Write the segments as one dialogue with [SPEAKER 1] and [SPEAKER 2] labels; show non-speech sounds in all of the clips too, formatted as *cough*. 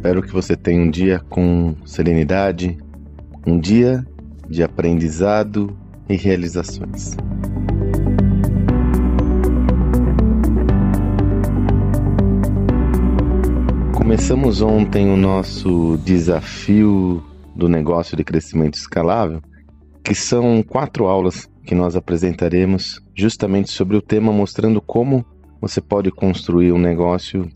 [SPEAKER 1] Espero que você tenha um dia com serenidade, um dia de aprendizado e realizações. Começamos ontem o nosso desafio do negócio de crescimento escalável, que são quatro aulas que nós apresentaremos justamente sobre o tema mostrando como você pode construir um negócio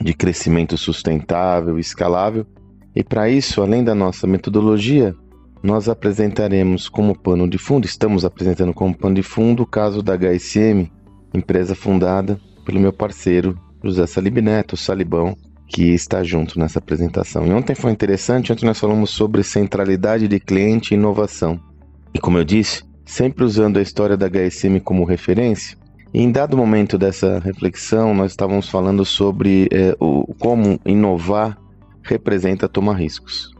[SPEAKER 1] de crescimento sustentável, escalável. E para isso, além da nossa metodologia, nós apresentaremos como pano de fundo, estamos apresentando como pano de fundo o caso da HSM, empresa fundada pelo meu parceiro José Salib Neto, Salibão, que está junto nessa apresentação. E ontem foi interessante, ontem nós falamos sobre centralidade de cliente e inovação. E como eu disse, sempre usando a história da HSM como referência, em dado momento dessa reflexão, nós estávamos falando sobre é, o, como inovar representa tomar riscos.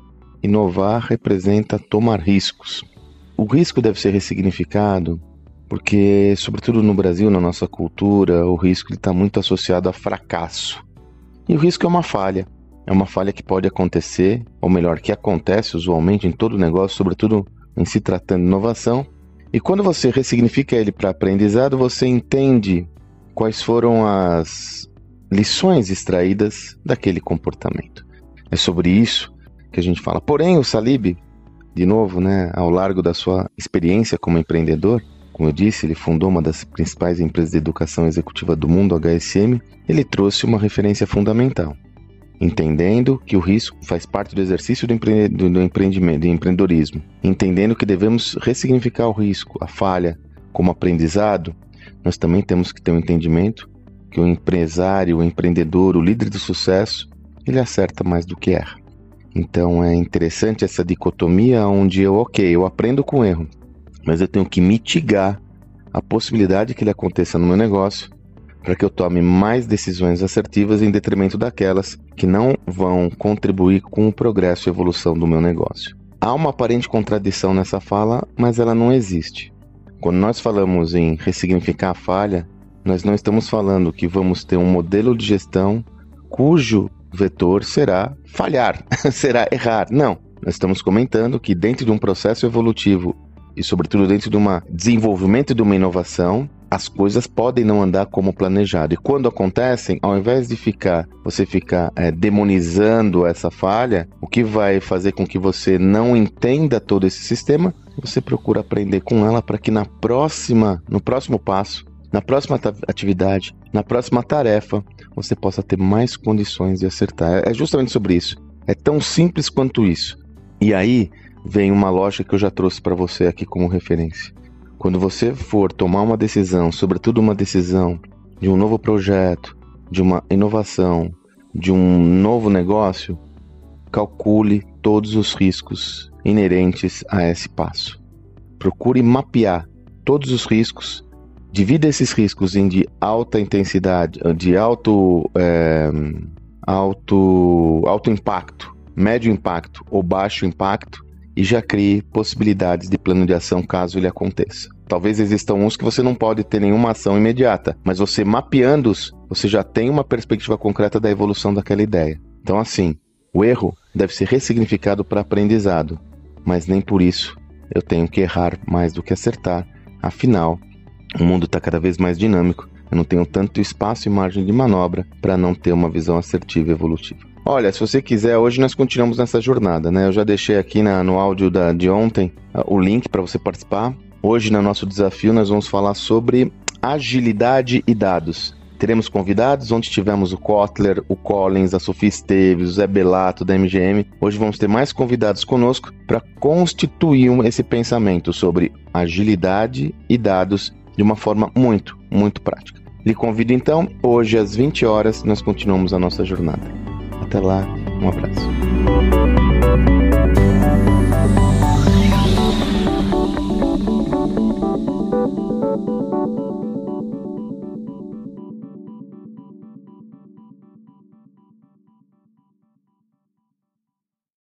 [SPEAKER 1] Inovar representa tomar riscos. O risco deve ser ressignificado porque, sobretudo no Brasil, na nossa cultura, o risco está muito associado a fracasso. E o risco é uma falha. É uma falha que pode acontecer, ou melhor, que acontece usualmente em todo negócio, sobretudo em se tratando de inovação, e quando você ressignifica ele para aprendizado, você entende quais foram as lições extraídas daquele comportamento. É sobre isso que a gente fala. Porém, o Salib, de novo, né, ao largo da sua experiência como empreendedor, como eu disse, ele fundou uma das principais empresas de educação executiva do mundo, a HSM, ele trouxe uma referência fundamental entendendo que o risco faz parte do exercício do, empre do, do empreendimento, do empreendedorismo, entendendo que devemos ressignificar o risco, a falha, como aprendizado, nós também temos que ter um entendimento que o empresário, o empreendedor, o líder de sucesso, ele acerta mais do que erra. Então é interessante essa dicotomia onde eu, ok, eu aprendo com erro, mas eu tenho que mitigar a possibilidade que ele aconteça no meu negócio para que eu tome mais decisões assertivas em detrimento daquelas que não vão contribuir com o progresso e evolução do meu negócio. Há uma aparente contradição nessa fala, mas ela não existe. Quando nós falamos em ressignificar a falha, nós não estamos falando que vamos ter um modelo de gestão cujo vetor será falhar, *laughs* será errar. Não. Nós estamos comentando que dentro de um processo evolutivo e, sobretudo, dentro de um desenvolvimento de uma inovação, as coisas podem não andar como planejado. E quando acontecem, ao invés de ficar você ficar é, demonizando essa falha, o que vai fazer com que você não entenda todo esse sistema, você procura aprender com ela para que na próxima, no próximo passo, na próxima atividade, na próxima tarefa, você possa ter mais condições de acertar. É justamente sobre isso. É tão simples quanto isso. E aí vem uma lógica que eu já trouxe para você aqui como referência. Quando você for tomar uma decisão, sobretudo uma decisão de um novo projeto, de uma inovação, de um novo negócio, calcule todos os riscos inerentes a esse passo. Procure mapear todos os riscos, divida esses riscos em de alta intensidade, de alto, é, alto, alto impacto, médio impacto ou baixo impacto e já crie possibilidades de plano de ação caso ele aconteça. Talvez existam uns que você não pode ter nenhuma ação imediata, mas você mapeando-os, você já tem uma perspectiva concreta da evolução daquela ideia. Então, assim, o erro deve ser ressignificado para aprendizado, mas nem por isso eu tenho que errar mais do que acertar. Afinal, o mundo está cada vez mais dinâmico, eu não tenho tanto espaço e margem de manobra para não ter uma visão assertiva e evolutiva. Olha, se você quiser, hoje nós continuamos nessa jornada, né? Eu já deixei aqui na, no áudio da, de ontem uh, o link para você participar. Hoje, no nosso desafio, nós vamos falar sobre agilidade e dados. Teremos convidados, onde tivemos o Kotler, o Collins, a Sofia Esteves, o Zé Belato da MGM. Hoje vamos ter mais convidados conosco para constituir esse pensamento sobre agilidade e dados de uma forma muito, muito prática. Lhe convido então, hoje às 20 horas, nós continuamos a nossa jornada. Até lá, um abraço.